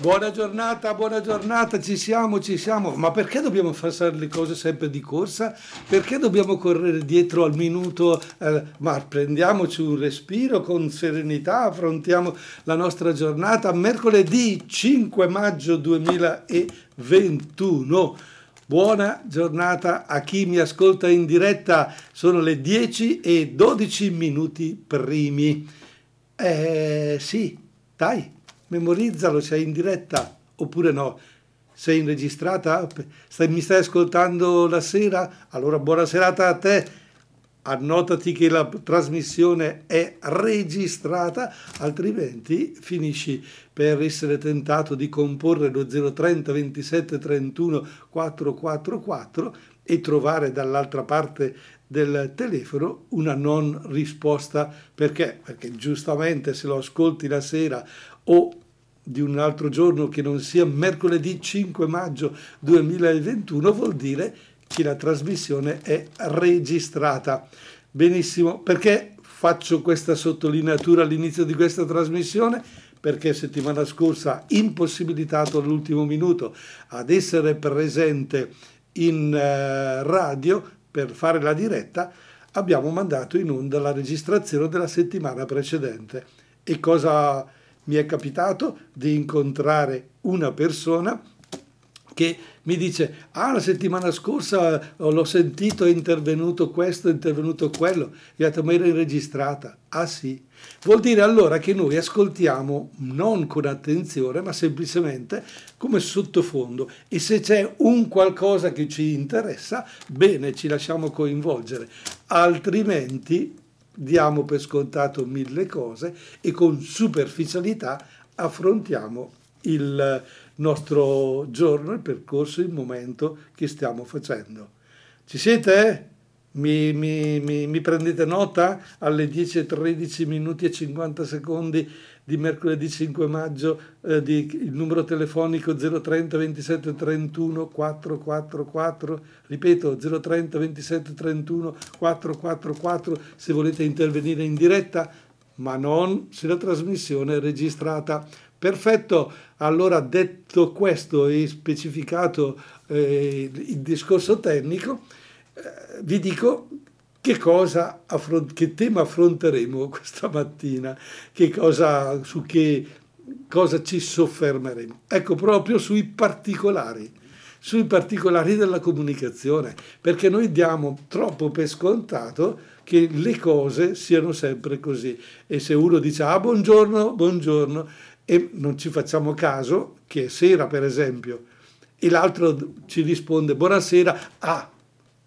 Buona giornata, buona giornata, ci siamo, ci siamo. Ma perché dobbiamo fare le cose sempre di corsa? Perché dobbiamo correre dietro al minuto? Eh, ma prendiamoci un respiro con serenità, affrontiamo la nostra giornata. Mercoledì 5 maggio 2021. Buona giornata a chi mi ascolta in diretta. Sono le 10 e 12 minuti primi. Eh sì, dai memorizzalo, sei in diretta oppure no. Sei in registrata? Stai, mi stai ascoltando la sera? Allora buona serata a te. Annotati che la trasmissione è registrata, altrimenti finisci per essere tentato di comporre lo 030 27 31 444 e trovare dall'altra parte del telefono una non risposta. Perché? Perché giustamente se lo ascolti la sera o di un altro giorno che non sia mercoledì 5 maggio 2021 vuol dire che la trasmissione è registrata. Benissimo, perché faccio questa sottolineatura all'inizio di questa trasmissione? Perché settimana scorsa, impossibilitato all'ultimo minuto ad essere presente in uh, radio per fare la diretta, abbiamo mandato in onda la registrazione della settimana precedente. E cosa mi è capitato di incontrare una persona che mi dice, ah la settimana scorsa l'ho sentito, è intervenuto questo, è intervenuto quello, e ho detto, ma era registrata. Ah sì. Vuol dire allora che noi ascoltiamo non con attenzione, ma semplicemente come sottofondo e se c'è un qualcosa che ci interessa, bene, ci lasciamo coinvolgere, altrimenti diamo per scontato mille cose e con superficialità affrontiamo il nostro giorno, il percorso, il momento che stiamo facendo. Ci siete? Mi, mi, mi, mi prendete nota? Alle 10.13 minuti e 50 secondi di mercoledì 5 maggio eh, di, il numero telefonico 030 27 31 444 ripeto 030 27 31 444 se volete intervenire in diretta ma non se la trasmissione è registrata. Perfetto. Allora detto questo e specificato eh, il discorso tecnico vi dico che, cosa affront- che tema affronteremo questa mattina, che cosa, su che cosa ci soffermeremo. Ecco, proprio sui particolari, sui particolari della comunicazione, perché noi diamo troppo per scontato che le cose siano sempre così. E se uno dice ah buongiorno, buongiorno, e non ci facciamo caso che è sera per esempio, e l'altro ci risponde buonasera, ah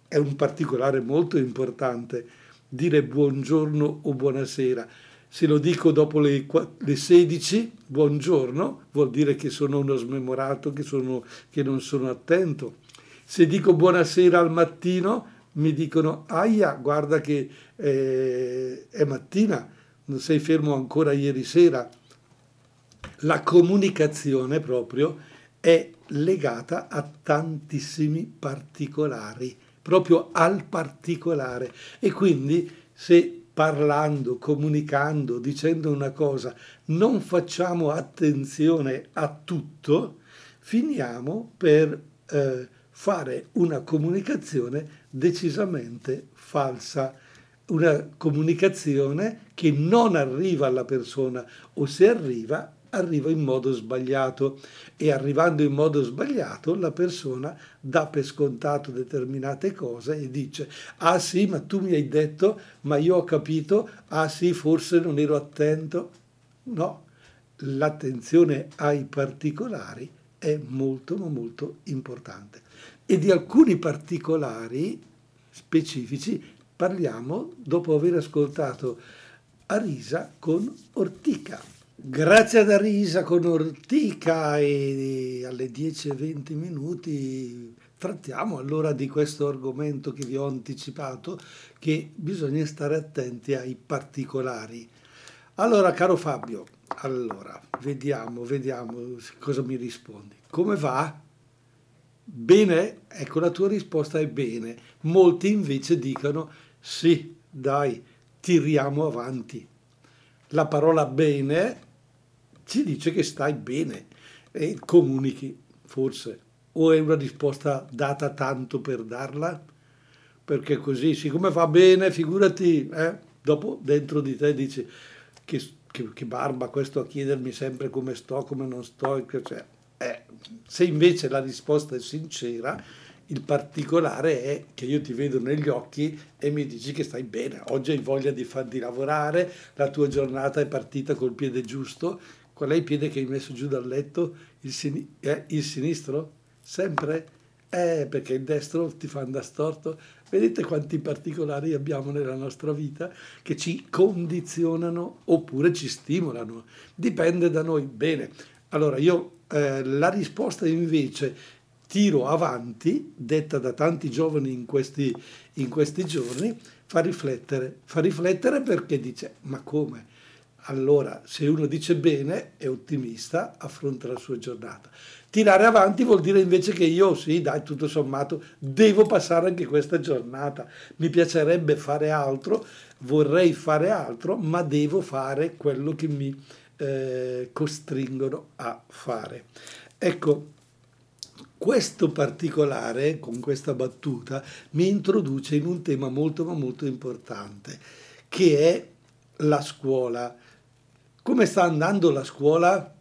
è un particolare molto importante dire buongiorno o buonasera. Se lo dico dopo le, le 16, buongiorno, vuol dire che sono uno smemorato, che, sono, che non sono attento. Se dico buonasera al mattino, mi dicono, aia, guarda che eh, è mattina, non sei fermo ancora ieri sera. La comunicazione proprio è legata a tantissimi particolari proprio al particolare. E quindi se parlando, comunicando, dicendo una cosa, non facciamo attenzione a tutto, finiamo per eh, fare una comunicazione decisamente falsa, una comunicazione che non arriva alla persona o se arriva arriva in modo sbagliato. E arrivando in modo sbagliato la persona dà per scontato determinate cose e dice ah sì ma tu mi hai detto ma io ho capito ah sì forse non ero attento. No l'attenzione ai particolari è molto molto importante. E di alcuni particolari specifici parliamo dopo aver ascoltato Arisa con Ortica. Grazie ad Arisa con Ortica e alle 10.20 minuti trattiamo allora di questo argomento che vi ho anticipato, che bisogna stare attenti ai particolari. Allora, caro Fabio, allora, vediamo, vediamo cosa mi rispondi. Come va? Bene? Ecco, la tua risposta è bene. Molti invece dicono sì, dai, tiriamo avanti. La parola bene ci dice che stai bene e comunichi, forse. O è una risposta data tanto per darla? Perché così, siccome va bene, figurati, eh, dopo dentro di te dici che, che, che, barba questo a chiedermi sempre come sto, come non sto. Cioè, eh, se invece la risposta è sincera, il particolare è che io ti vedo negli occhi e mi dici che stai bene, oggi hai voglia di farti lavorare, la tua giornata è partita col piede giusto. Qual è il piede che hai messo giù dal letto? Il, sin- eh, il sinistro? Sempre? Eh, perché il destro ti fa andare storto. Vedete quanti particolari abbiamo nella nostra vita che ci condizionano oppure ci stimolano. Dipende da noi. Bene, allora io eh, la risposta invece tiro avanti, detta da tanti giovani in questi, in questi giorni, fa riflettere. Fa riflettere perché dice, ma come? Allora, se uno dice bene, è ottimista, affronta la sua giornata. Tirare avanti vuol dire invece che io, sì, dai, tutto sommato, devo passare anche questa giornata. Mi piacerebbe fare altro, vorrei fare altro, ma devo fare quello che mi eh, costringono a fare. Ecco, questo particolare, con questa battuta, mi introduce in un tema molto ma molto importante, che è la scuola. Come sta andando la scuola?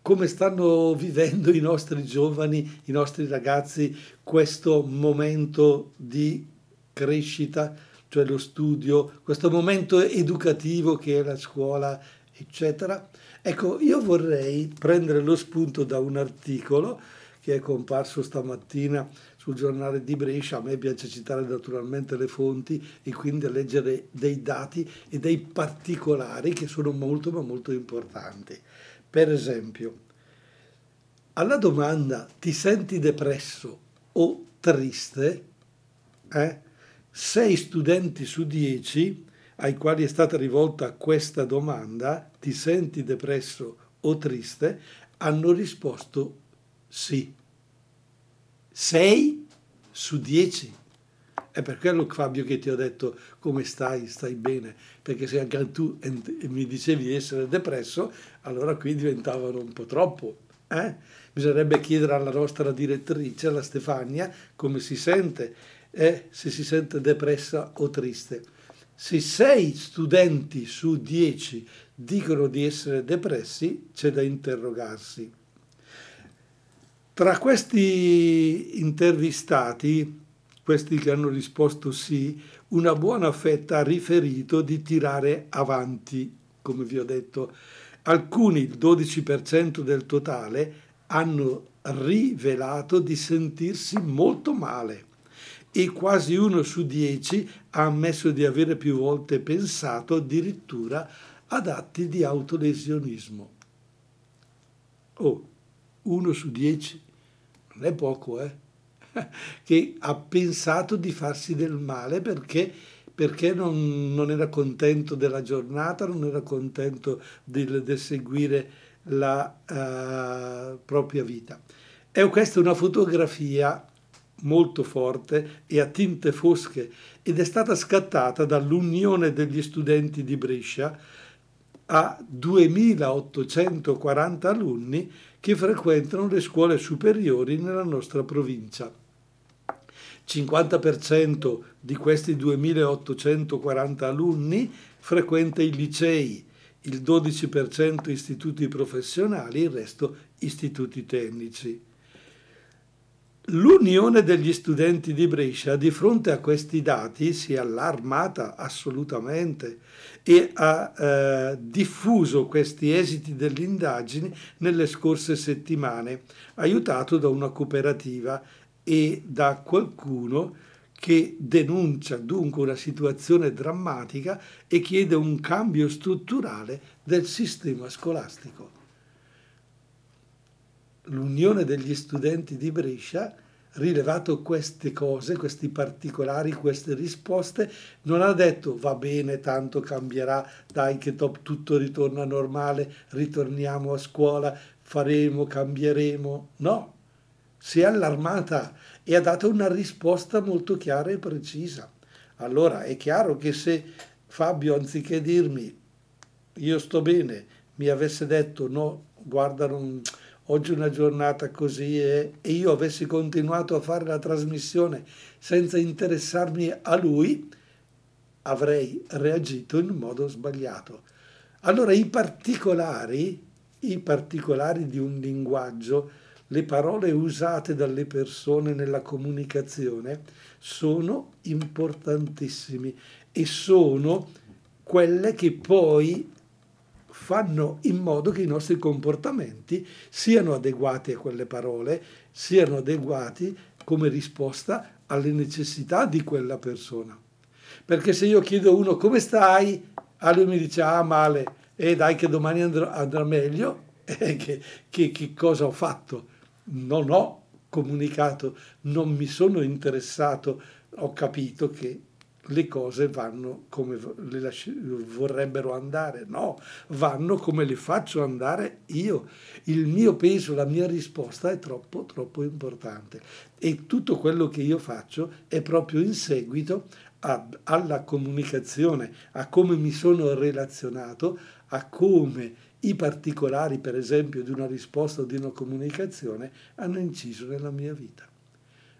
Come stanno vivendo i nostri giovani, i nostri ragazzi questo momento di crescita, cioè lo studio, questo momento educativo che è la scuola, eccetera? Ecco, io vorrei prendere lo spunto da un articolo che è comparso stamattina sul giornale di Brescia. A me piace citare naturalmente le fonti e quindi leggere dei dati e dei particolari che sono molto ma molto importanti. Per esempio, alla domanda ti senti depresso o triste? Eh? Sei studenti su dieci ai quali è stata rivolta questa domanda, ti senti depresso o triste, hanno risposto sì. 6 su 10. È per quello, Fabio, che ti ho detto come stai, stai bene, perché se anche tu mi dicevi di essere depresso, allora qui diventavano un po' troppo. Eh? Bisognerebbe chiedere alla nostra direttrice, alla Stefania, come si sente, eh? se si sente depressa o triste. Se 6 studenti su 10 dicono di essere depressi, c'è da interrogarsi. Tra questi intervistati, questi che hanno risposto sì, una buona fetta ha riferito di tirare avanti, come vi ho detto. Alcuni, il 12% del totale, hanno rivelato di sentirsi molto male e quasi uno su dieci ha ammesso di avere più volte pensato addirittura ad atti di autolesionismo. Oh, uno su dieci non è poco, eh? che ha pensato di farsi del male perché, perché non, non, era contento della giornata, non era contento di, di seguire la uh, propria vita. E questa è una fotografia molto forte e a tinte fosche ed è stata scattata dall'Unione degli studenti di Brescia a 2840 alunni che frequentano le scuole superiori nella nostra provincia. 50% di questi 2840 alunni frequenta i licei, il 12% istituti professionali, il resto istituti tecnici. L'Unione degli studenti di Brescia di fronte a questi dati si è allarmata assolutamente e ha eh, diffuso questi esiti delle indagini nelle scorse settimane, aiutato da una cooperativa e da qualcuno che denuncia dunque una situazione drammatica e chiede un cambio strutturale del sistema scolastico. l'Unione degli studenti di Brescia, rilevato queste cose, questi particolari, queste risposte, non ha detto va bene, tanto cambierà, dai che top, tutto ritorna normale, ritorniamo a scuola, faremo, cambieremo. No, si è allarmata e ha dato una risposta molto chiara e precisa. Allora è chiaro che se Fabio, anziché dirmi io sto bene, mi avesse detto no, guarda, non, oggi è una giornata così e, e io avessi continuato a fare la trasmissione senza interessarmi a lui, avrei reagito in modo sbagliato. Allora i particolari, i particolari di un linguaggio, le parole usate dalle persone nella comunicazione sono importantissimi e sono quelle che poi fanno in modo che i nostri comportamenti siano adeguati a quelle parole, siano adeguati come risposta alle necessità di quella persona. Perché se io chiedo a uno come stai, a lui mi dice ah male, e eh, dai che domani andrà, andrà meglio, eh, che, che, che cosa ho fatto? Non ho comunicato, non mi sono interessato, ho capito che le cose vanno come le lasci- vorrebbero andare, no, vanno come le faccio andare io. Il mio peso, la mia risposta è troppo, troppo importante. E tutto quello che io faccio è proprio in seguito a, alla comunicazione, a come mi sono relazionato, a come i particolari, per esempio, di una risposta o di una comunicazione hanno inciso nella mia vita.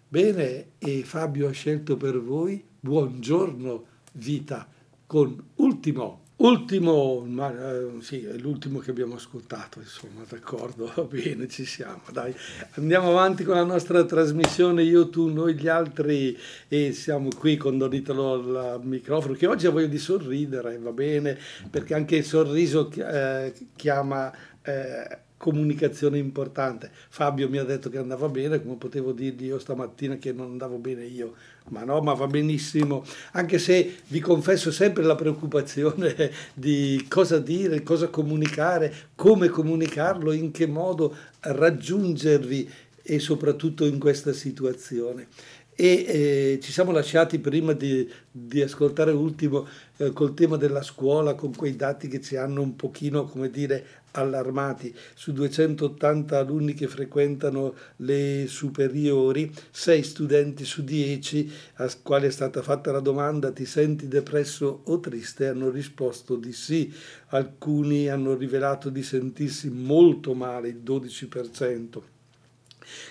Bene, e Fabio ha scelto per voi Buongiorno vita con ultimo, ultimo, ma eh, sì, è l'ultimo che abbiamo ascoltato, insomma, d'accordo, va bene, ci siamo, dai. Andiamo avanti con la nostra trasmissione, io, tu, noi, gli altri, e siamo qui con Donitalo al microfono, che oggi ha voglia di sorridere, va bene, perché anche il sorriso eh, chiama... Eh, comunicazione importante. Fabio mi ha detto che andava bene, come potevo dirgli io stamattina che non andavo bene io, ma no, ma va benissimo, anche se vi confesso sempre la preoccupazione di cosa dire, cosa comunicare, come comunicarlo, in che modo raggiungervi e soprattutto in questa situazione. E eh, ci siamo lasciati prima di, di ascoltare l'ultimo eh, col tema della scuola, con quei dati che ci hanno un pochino, come dire, allarmati. Su 280 alunni che frequentano le superiori, 6 studenti su 10 a quali è stata fatta la domanda ti senti depresso o triste hanno risposto di sì. Alcuni hanno rivelato di sentirsi molto male, il 12%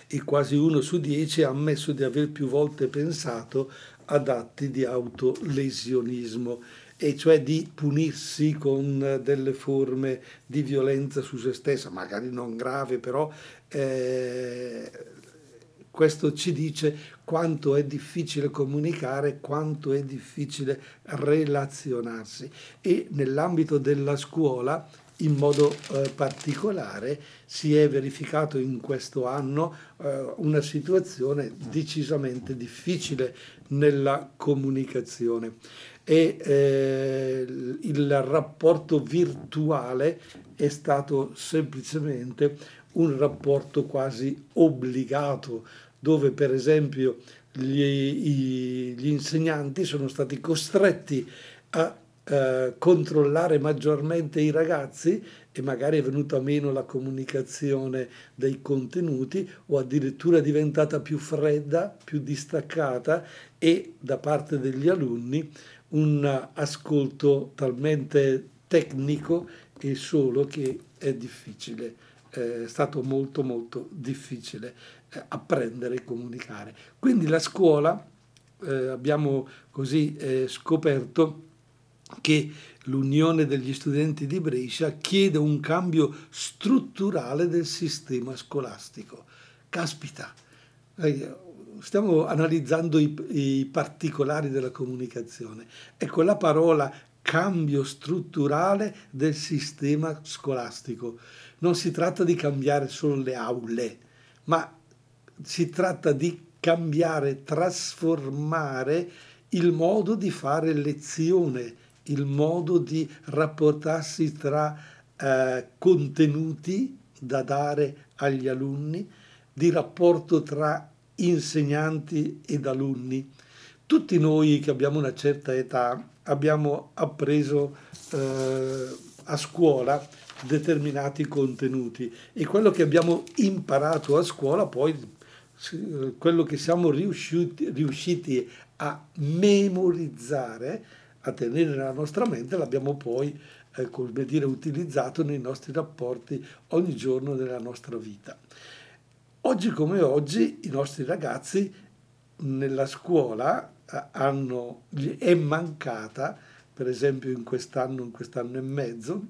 e quasi uno su dieci ha ammesso di aver più volte pensato ad atti di autolesionismo e cioè di punirsi con delle forme di violenza su se stessa, magari non grave, però eh, questo ci dice quanto è difficile comunicare, quanto è difficile relazionarsi. E nell'ambito della scuola in modo eh, particolare si è verificato in questo anno eh, una situazione decisamente difficile nella comunicazione e eh, il rapporto virtuale è stato semplicemente un rapporto quasi obbligato dove per esempio gli, i, gli insegnanti sono stati costretti a eh, controllare maggiormente i ragazzi e magari è venuta meno la comunicazione dei contenuti o addirittura è diventata più fredda, più distaccata e da parte degli alunni un ascolto talmente tecnico e solo che è difficile, è stato molto molto difficile eh, apprendere e comunicare. Quindi la scuola, eh, abbiamo così eh, scoperto, che l'Unione degli studenti di Brescia chiede un cambio strutturale del sistema scolastico. Caspita, eh, stiamo analizzando i, i particolari della comunicazione. Ecco la parola cambio strutturale del sistema scolastico. Non si tratta di cambiare solo le aule, ma si tratta di cambiare, trasformare il modo di fare lezione il modo di rapportarsi tra eh, contenuti da dare agli alunni, di rapporto tra insegnanti ed alunni. Tutti noi che abbiamo una certa età abbiamo appreso eh, a scuola determinati contenuti e quello che abbiamo imparato a scuola poi quello che siamo riusciti, riusciti a memorizzare a tenere nella nostra mente l'abbiamo poi eh, dire, utilizzato nei nostri rapporti ogni giorno della nostra vita. Oggi come oggi i nostri ragazzi nella scuola eh, hanno, è mancata, per esempio in quest'anno, in quest'anno e mezzo,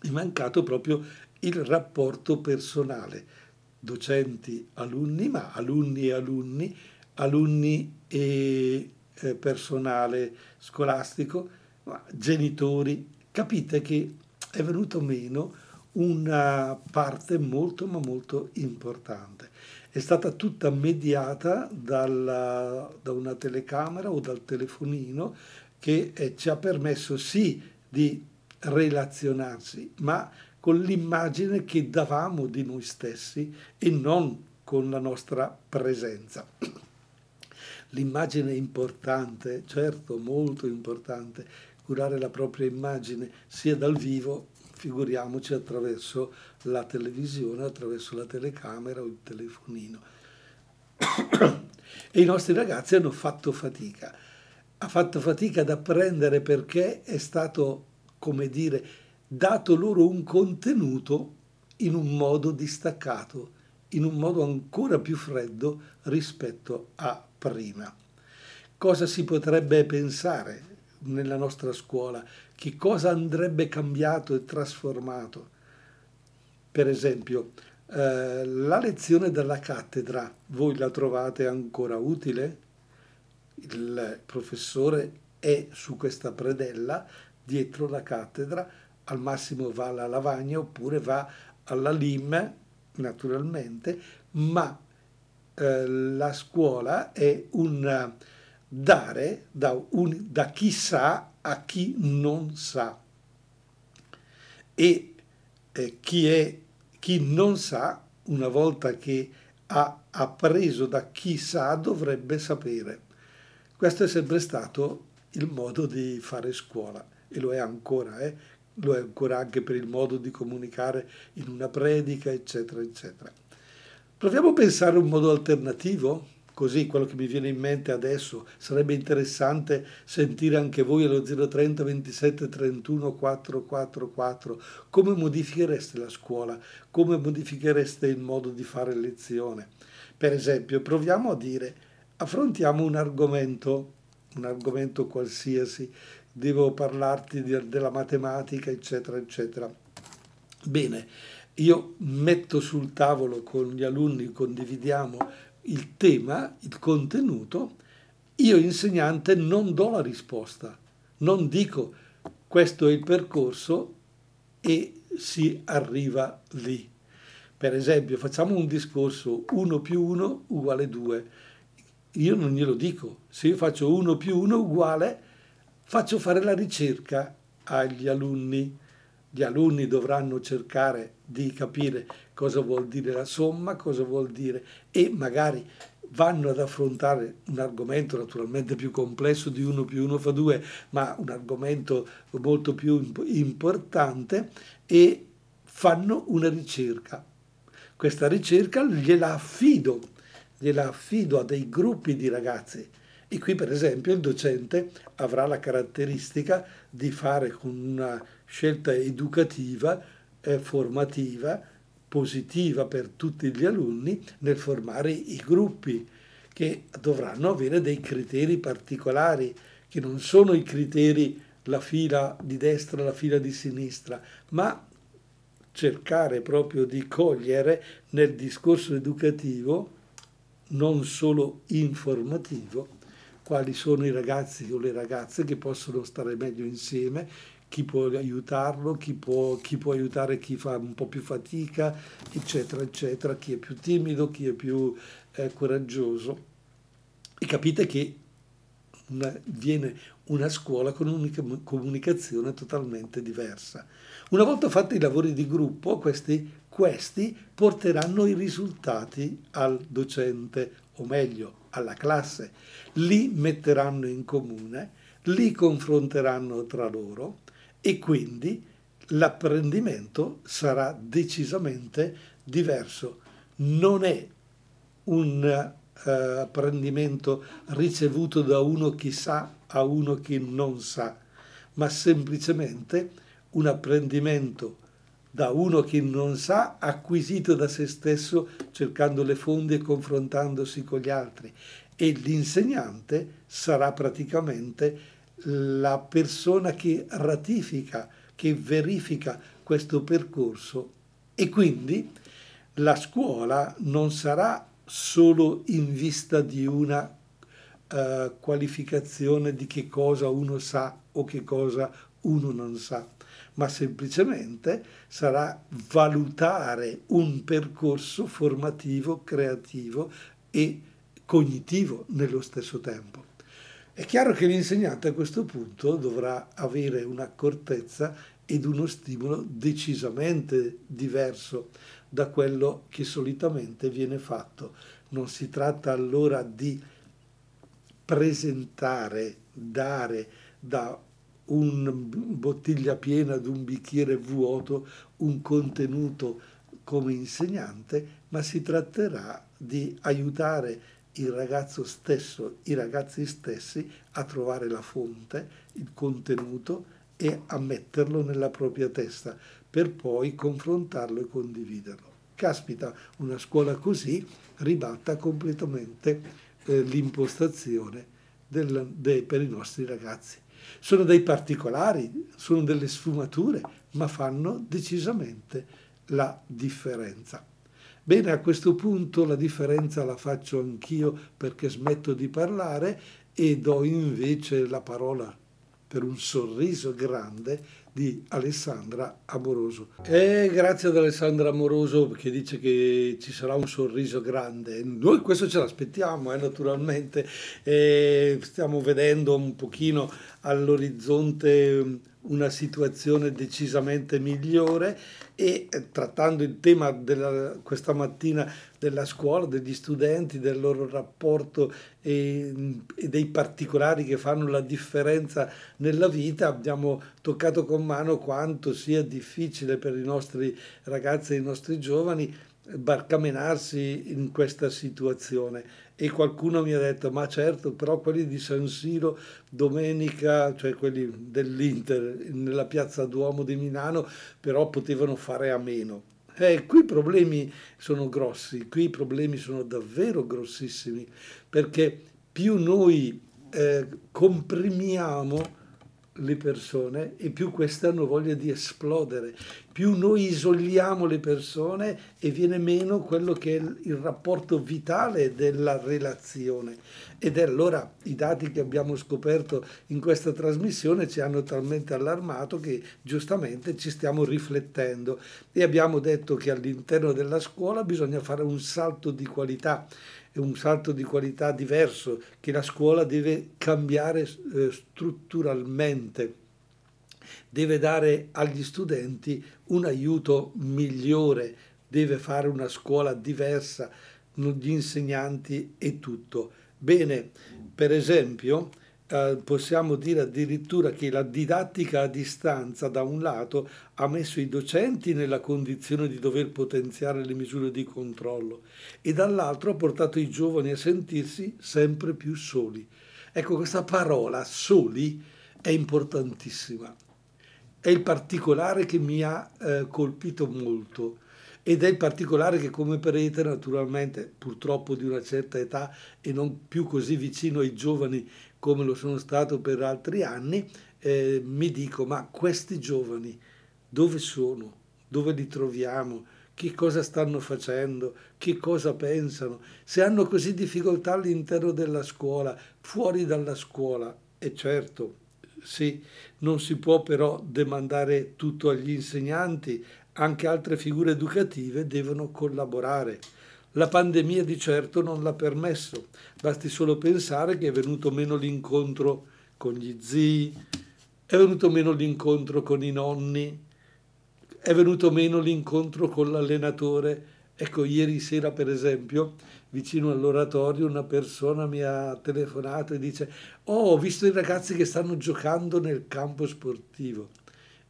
è mancato proprio il rapporto personale, docenti, alunni, ma alunni e alunni, alunni e eh, personale scolastico, genitori. Capite che è venuto meno una parte molto ma molto importante. È stata tutta mediata dalla, da una telecamera o dal telefonino che eh, ci ha permesso sì di relazionarsi, ma con l'immagine che davamo di noi stessi e non con la nostra presenza. L'immagine è importante, certo, molto importante, curare la propria immagine sia dal vivo figuriamoci attraverso la televisione, attraverso la telecamera o il telefonino. e i nostri ragazzi hanno fatto fatica. Ha fatto fatica ad apprendere perché è stato, come dire, dato loro un contenuto in un modo distaccato, in un modo ancora più freddo rispetto a prima. Cosa si potrebbe pensare nella nostra scuola, che cosa andrebbe cambiato e trasformato. Per esempio, eh, la lezione della cattedra, voi la trovate ancora utile? Il professore è su questa predella dietro la cattedra, al massimo va alla lavagna oppure va alla LIM, naturalmente, ma eh, la scuola è un dare da, un, da chi sa a chi non sa. E eh, chi, è, chi non sa, una volta che ha appreso da chi sa, dovrebbe sapere. Questo è sempre stato il modo di fare scuola e lo è ancora, eh? lo è ancora anche per il modo di comunicare in una predica, eccetera, eccetera. Proviamo a pensare un modo alternativo Così quello che mi viene in mente adesso sarebbe interessante sentire anche voi allo 030 27 31 444 come modifichereste la scuola, come modifichereste il modo di fare lezione. Per esempio, proviamo a dire, affrontiamo un argomento, un argomento qualsiasi, devo parlarti di, della matematica, eccetera, eccetera. Bene, io metto sul tavolo con gli alunni, condividiamo il tema, il contenuto, io insegnante non do la risposta, non dico questo è il percorso e si arriva lì. Per esempio, facciamo un discorso 1 più 1 uguale 2. Io non glielo dico, se io faccio 1 più 1 uguale, faccio fare la ricerca agli alunni. Gli alunni dovranno cercare di capire cosa vuol dire la somma, cosa vuol dire e magari vanno ad affrontare un argomento naturalmente più complesso di 1 più 1 fa 2, ma un argomento molto più importante e fanno una ricerca. Questa ricerca gliela affido, gliela affido a dei gruppi di ragazzi. E qui per esempio il docente avrà la caratteristica di fare con una scelta educativa, formativa, positiva per tutti gli alunni nel formare i gruppi che dovranno avere dei criteri particolari, che non sono i criteri la fila di destra, la fila di sinistra, ma cercare proprio di cogliere nel discorso educativo, non solo informativo, quali sono i ragazzi o le ragazze che possono stare meglio insieme, chi può aiutarlo, chi può, chi può, aiutare chi fa un po' più fatica, eccetera, eccetera, chi è più timido, chi è più eh, coraggioso. E capite che una, viene una scuola con una comunicazione totalmente diversa. Una volta fatti i lavori di gruppo, questi, questi porteranno i risultati al docente, o meglio, alla classe. Li metteranno in comune, li confronteranno tra loro e quindi l'apprendimento sarà decisamente diverso. Non è un uh, apprendimento ricevuto da uno che sa a uno che non sa, ma semplicemente un apprendimento da uno che non sa, acquisito da se stesso cercando le fonti e confrontandosi con gli altri. E l'insegnante sarà praticamente la persona che ratifica, che verifica questo percorso e quindi la scuola non sarà solo in vista di una uh, qualificazione di che cosa uno sa o che cosa uno non sa, ma semplicemente sarà valutare un percorso formativo, creativo e cognitivo nello stesso tempo. È chiaro che l'insegnante a questo punto dovrà avere un'accortezza ed uno stimolo decisamente diverso da quello che solitamente viene fatto. Non si tratta allora di presentare, dare da una bottiglia piena ad un bicchiere vuoto un contenuto come insegnante, ma si tratterà di aiutare il ragazzo stesso, i ragazzi stessi a trovare la fonte, il contenuto e a metterlo nella propria testa per poi confrontarlo e condividerlo. Caspita, una scuola così ribalta completamente eh, l'impostazione del, de, per i nostri ragazzi. Sono dei particolari, sono delle sfumature, ma fanno decisamente la differenza. Bene, a questo punto la differenza la faccio anch'io perché smetto di parlare e do invece la parola per un sorriso grande di Alessandra Amoroso. E grazie ad Alessandra Amoroso che dice che ci sarà un sorriso grande. Noi questo ce l'aspettiamo, eh, naturalmente. E stiamo vedendo un pochino all'orizzonte una situazione decisamente migliore e eh, trattando il tema della, questa mattina della scuola, degli studenti, del loro rapporto e, e, dei particolari che fanno la differenza nella vita, abbiamo toccato con mano quanto sia difficile per i nostri ragazzi e i nostri giovani barcamenarsi in questa situazione. E qualcuno mi ha detto ma certo però quelli di San Siro domenica cioè quelli dell'Inter nella piazza Duomo di Milano però potevano fare a meno. Eh, qui i problemi sono grossi qui i problemi sono davvero grossissimi perché più noi eh, comprimiamo le persone e più queste hanno voglia di esplodere, più noi isoliamo le persone e viene meno quello che è il rapporto vitale della relazione. Ed è allora i dati che abbiamo scoperto in questa trasmissione ci hanno talmente allarmato che giustamente ci stiamo riflettendo. E abbiamo detto che all'interno della scuola bisogna fare un salto di qualità un salto di qualità diverso che la scuola deve cambiare eh, strutturalmente, deve dare agli studenti un aiuto migliore, deve fare una scuola diversa, gli insegnanti e tutto. Bene, per esempio, eh, possiamo dire addirittura che la didattica a distanza, da un lato, ha messo i docenti nella condizione di dover potenziare le misure di controllo e dall'altro ha portato i giovani a sentirsi sempre più soli. Ecco, questa parola soli è importantissima. È il particolare che mi ha eh, colpito molto ed è il particolare che come prete naturalmente purtroppo di una certa età e non più così vicino ai giovani come lo sono stato per altri anni, eh, mi dico, ma questi giovani dove sono? Dove li troviamo? Che cosa stanno facendo? Che cosa pensano? Se hanno così difficoltà all'interno della scuola, fuori dalla scuola, e certo, sì, non si può però demandare tutto agli insegnanti, anche altre figure educative devono collaborare. La pandemia di certo non l'ha permesso, basti solo pensare che è venuto meno l'incontro con gli zii, è venuto meno l'incontro con i nonni, è venuto meno l'incontro con l'allenatore. Ecco, ieri sera per esempio, vicino all'oratorio, una persona mi ha telefonato e dice, oh, ho visto i ragazzi che stanno giocando nel campo sportivo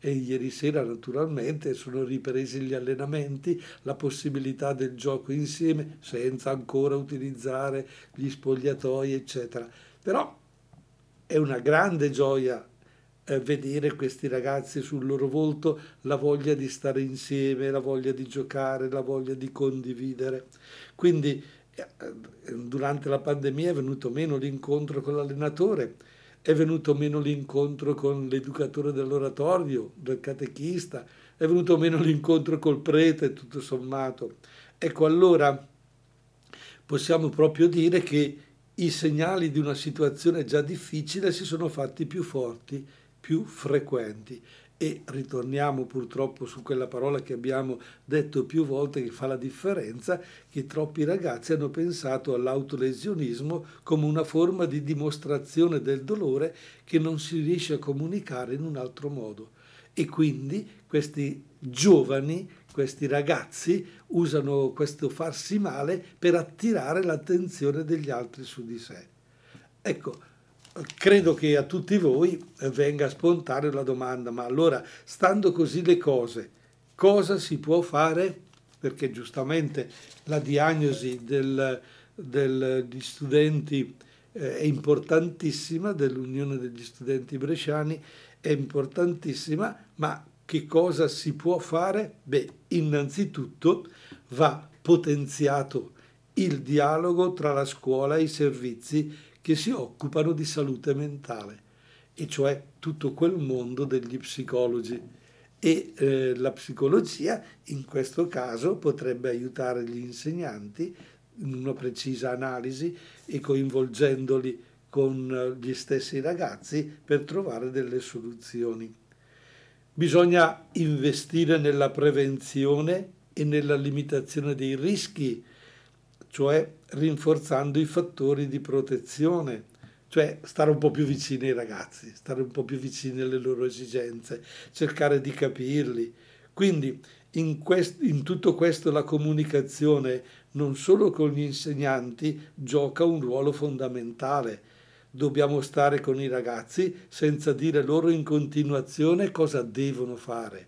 e ieri sera naturalmente sono ripresi gli allenamenti, la possibilità del gioco insieme senza ancora utilizzare gli spogliatoi eccetera. Però è una grande gioia eh, vedere questi ragazzi sul loro volto la voglia di stare insieme, la voglia di giocare, la voglia di condividere. Quindi eh, durante la pandemia è venuto meno l'incontro con l'allenatore, è venuto meno l'incontro con l'educatore dell'oratorio, del catechista, è venuto meno l'incontro col prete, tutto sommato. Ecco, allora possiamo proprio dire che i segnali di una situazione già difficile si sono fatti più forti, più frequenti. E ritorniamo purtroppo su quella parola che abbiamo detto più volte che fa la differenza, che troppi ragazzi hanno pensato all'autolesionismo come una forma di dimostrazione del dolore che non si riesce a comunicare in un altro modo. E quindi questi giovani, questi ragazzi usano questo farsi male per attirare l'attenzione degli altri su di sé. Ecco, credo che a tutti voi venga spontanea la domanda, ma allora, stando così le cose, cosa si può fare? Perché giustamente la diagnosi del, degli studenti eh, è importantissima, dell'Unione degli Studenti Bresciani è importantissima, ma che cosa si può fare? Beh, innanzitutto va potenziato il dialogo tra la scuola e i servizi che si occupano di salute mentale, e cioè tutto quel mondo degli psicologi. E eh, la psicologia in questo caso potrebbe aiutare gli insegnanti in una precisa analisi e coinvolgendoli con gli stessi ragazzi per trovare delle soluzioni. Bisogna investire nella prevenzione e nella limitazione dei rischi cioè rinforzando i fattori di protezione, cioè stare un po' più vicini ai ragazzi, stare un po' più vicini alle loro esigenze, cercare di capirli. Quindi in, quest- in tutto questo la comunicazione non solo con gli insegnanti gioca un ruolo fondamentale. Dobbiamo stare con i ragazzi senza dire loro in continuazione cosa devono fare,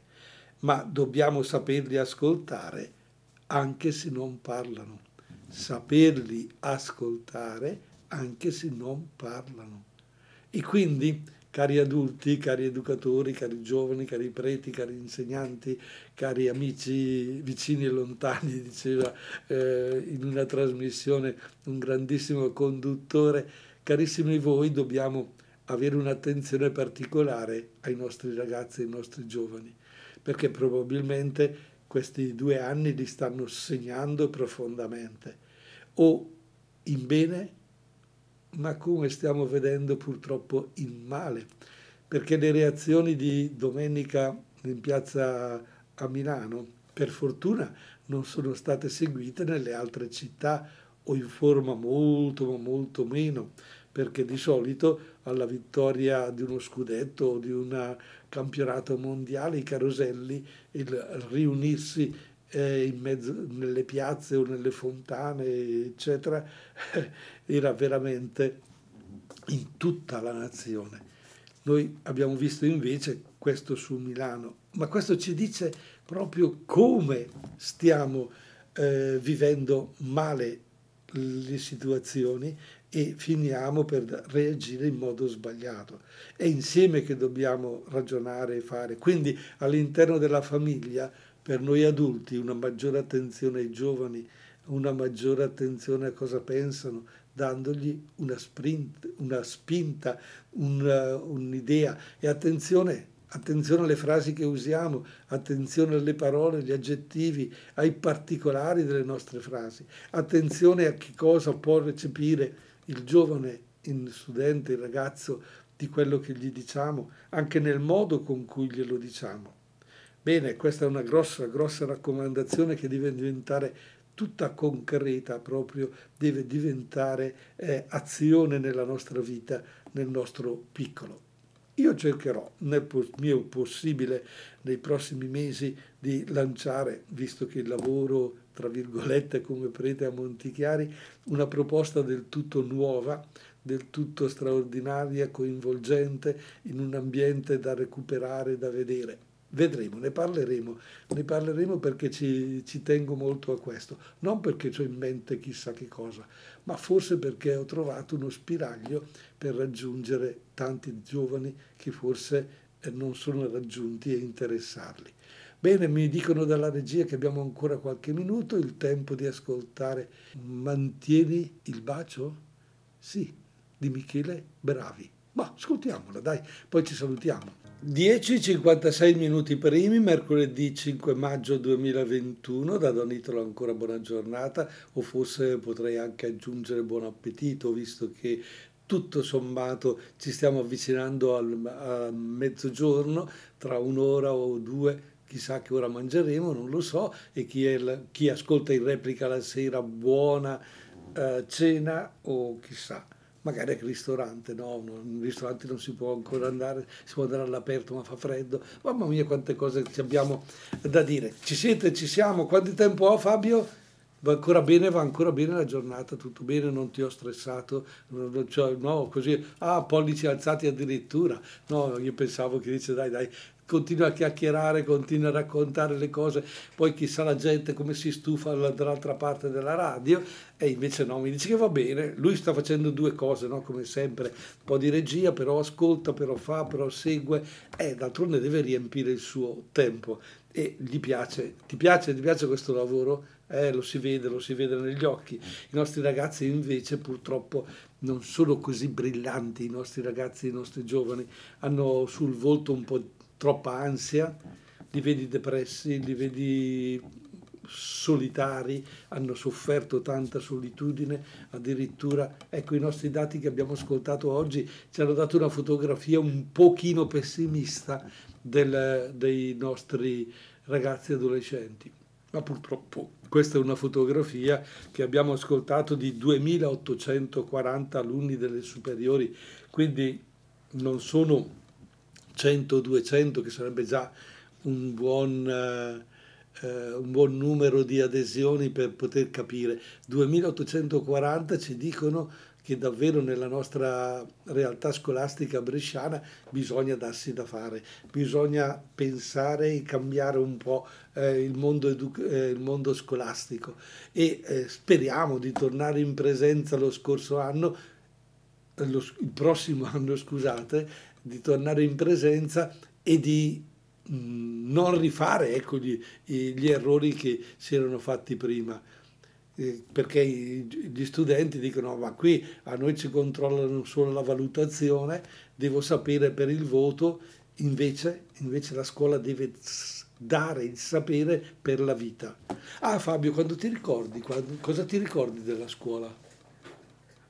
ma dobbiamo saperli ascoltare anche se non parlano saperli ascoltare anche se non parlano. E quindi, cari adulti, cari educatori, cari giovani, cari preti, cari insegnanti, cari amici vicini e lontani, diceva eh, in una trasmissione un grandissimo conduttore, carissimi voi, dobbiamo avere un'attenzione particolare ai nostri ragazzi, ai nostri giovani, perché probabilmente questi due anni li stanno segnando profondamente, o in bene, ma come stiamo vedendo purtroppo in male, perché le reazioni di domenica in piazza a Milano, per fortuna, non sono state seguite nelle altre città o in forma molto, ma molto meno, perché di solito alla vittoria di uno scudetto o di un campionato mondiale, i caroselli, il riunirsi eh, mezzo, nelle piazze o nelle fontane, eccetera, era veramente in tutta la nazione. Noi abbiamo visto invece questo su Milano, ma questo ci dice proprio come stiamo eh, vivendo male le situazioni e finiamo per reagire in modo sbagliato. È insieme che dobbiamo ragionare e fare. Quindi all'interno della famiglia, per noi adulti, una maggiore attenzione ai giovani, una maggiore attenzione a cosa pensano, dandogli una, sprint, una spinta, una, un'idea. E attenzione, attenzione alle frasi che usiamo, attenzione alle parole, agli aggettivi, ai particolari delle nostre frasi, attenzione a che cosa può recepire il giovane, il studente, il ragazzo di quello che gli diciamo, anche nel modo con cui glielo diciamo. Bene, questa è una grossa, grossa raccomandazione che deve diventare tutta concreta, proprio deve diventare eh, azione nella nostra vita, nel nostro piccolo. Io cercherò nel mio possibile nei prossimi mesi di lanciare, visto che il lavoro tra virgolette come prete a Montichiari, una proposta del tutto nuova, del tutto straordinaria, coinvolgente, in un ambiente da recuperare, da vedere. Vedremo, ne parleremo, ne parleremo perché ci, ci, tengo molto a questo, non perché ho in mente chissà che cosa, ma forse perché ho trovato uno spiraglio per raggiungere tanti giovani che forse eh, non sono raggiunti e interessarli. Bene, mi dicono dalla regia che abbiamo ancora qualche minuto, il tempo di ascoltare Mantieni il bacio? Sì, di Michele Bravi. Ma ascoltiamola, dai, poi ci salutiamo. 10.56 minuti primi, mercoledì 5 maggio 2021, da Don Italo ancora buona giornata, o forse potrei anche aggiungere buon appetito, visto che tutto sommato ci stiamo avvicinando al, al mezzogiorno, tra un'ora o due chissà che ora mangeremo, non lo so, e chi, è, chi ascolta in replica la sera buona eh, cena o chissà. Magari al ristorante, no, in ristorante non si può ancora andare, si può andare all'aperto ma fa freddo, mamma mia quante cose ci abbiamo da dire. Ci siete, ci siamo, quanto tempo ho Fabio? Va ancora bene, va ancora bene la giornata, tutto bene, non ti ho stressato, cioè, no, così, ah, pollici alzati addirittura, no, io pensavo che dice dai dai, continua a chiacchierare, continua a raccontare le cose, poi chissà la gente come si stufa dall'altra parte della radio e invece no, mi dice che va bene, lui sta facendo due cose, no? come sempre, un po' di regia, però ascolta, però fa, però segue e d'altronde deve riempire il suo tempo e gli piace, ti piace, ti piace questo lavoro? Eh, lo si vede, lo si vede negli occhi. I nostri ragazzi invece purtroppo non sono così brillanti, i nostri ragazzi, i nostri giovani hanno sul volto un po' troppa ansia, li vedi depressi, li vedi solitari, hanno sofferto tanta solitudine, addirittura, ecco i nostri dati che abbiamo ascoltato oggi ci hanno dato una fotografia un pochino pessimista del, dei nostri ragazzi adolescenti. Ma purtroppo questa è una fotografia che abbiamo ascoltato di 2840 alunni delle superiori, quindi non sono 100-200, che sarebbe già un buon, eh, un buon, numero di adesioni per poter capire. 2840 ci dicono che davvero nella nostra realtà scolastica bresciana bisogna darsi da fare, bisogna pensare e cambiare un po' eh, il, mondo eh, il, mondo scolastico e eh, speriamo di tornare in presenza lo scorso anno, lo, il prossimo anno scusate, di tornare in presenza e di mh, non rifare ecco, gli, gli, errori che si erano fatti prima. Eh, perché gli studenti dicono ma qui a noi ci controllano solo la valutazione, devo sapere per il voto, invece, invece la scuola deve dare il sapere per la vita. Ah Fabio, quando ti ricordi, quando, cosa ti ricordi della scuola?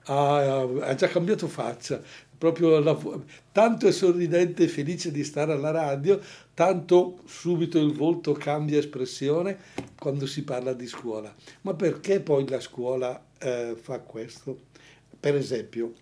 Ah, ha già cambiato faccia, proprio la, tanto è sorridente e felice di stare alla radio, tanto subito il volto cambia espressione quando si parla di scuola. Ma perché poi la scuola eh, fa questo? Per esempio,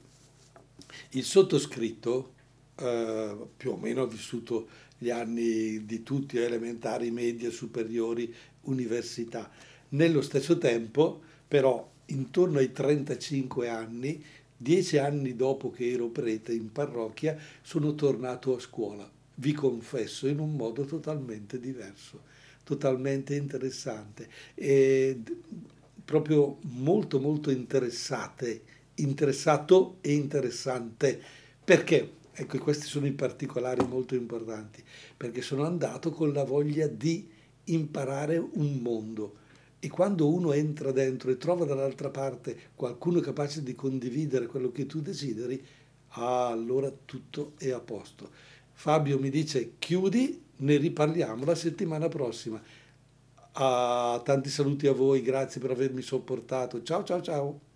il sottoscritto, eh, più o meno ha vissuto gli anni di tutti, elementari, medie, superiori, università. Nello stesso tempo, però, intorno ai 35 anni Dieci anni dopo che ero prete in parrocchia sono tornato a scuola, vi confesso, in un modo totalmente diverso, totalmente interessante e proprio molto molto interessate, interessato e interessante. Perché? Ecco, questi sono i particolari molto importanti, perché sono andato con la voglia di imparare un mondo e quando uno entra dentro e trova dall'altra parte qualcuno capace di condividere quello che tu desideri, ah, allora tutto è a posto. Fabio mi dice chiudi, ne riparliamo la settimana prossima. Ah, tanti saluti a voi, grazie per avermi sopportato. Ciao ciao ciao.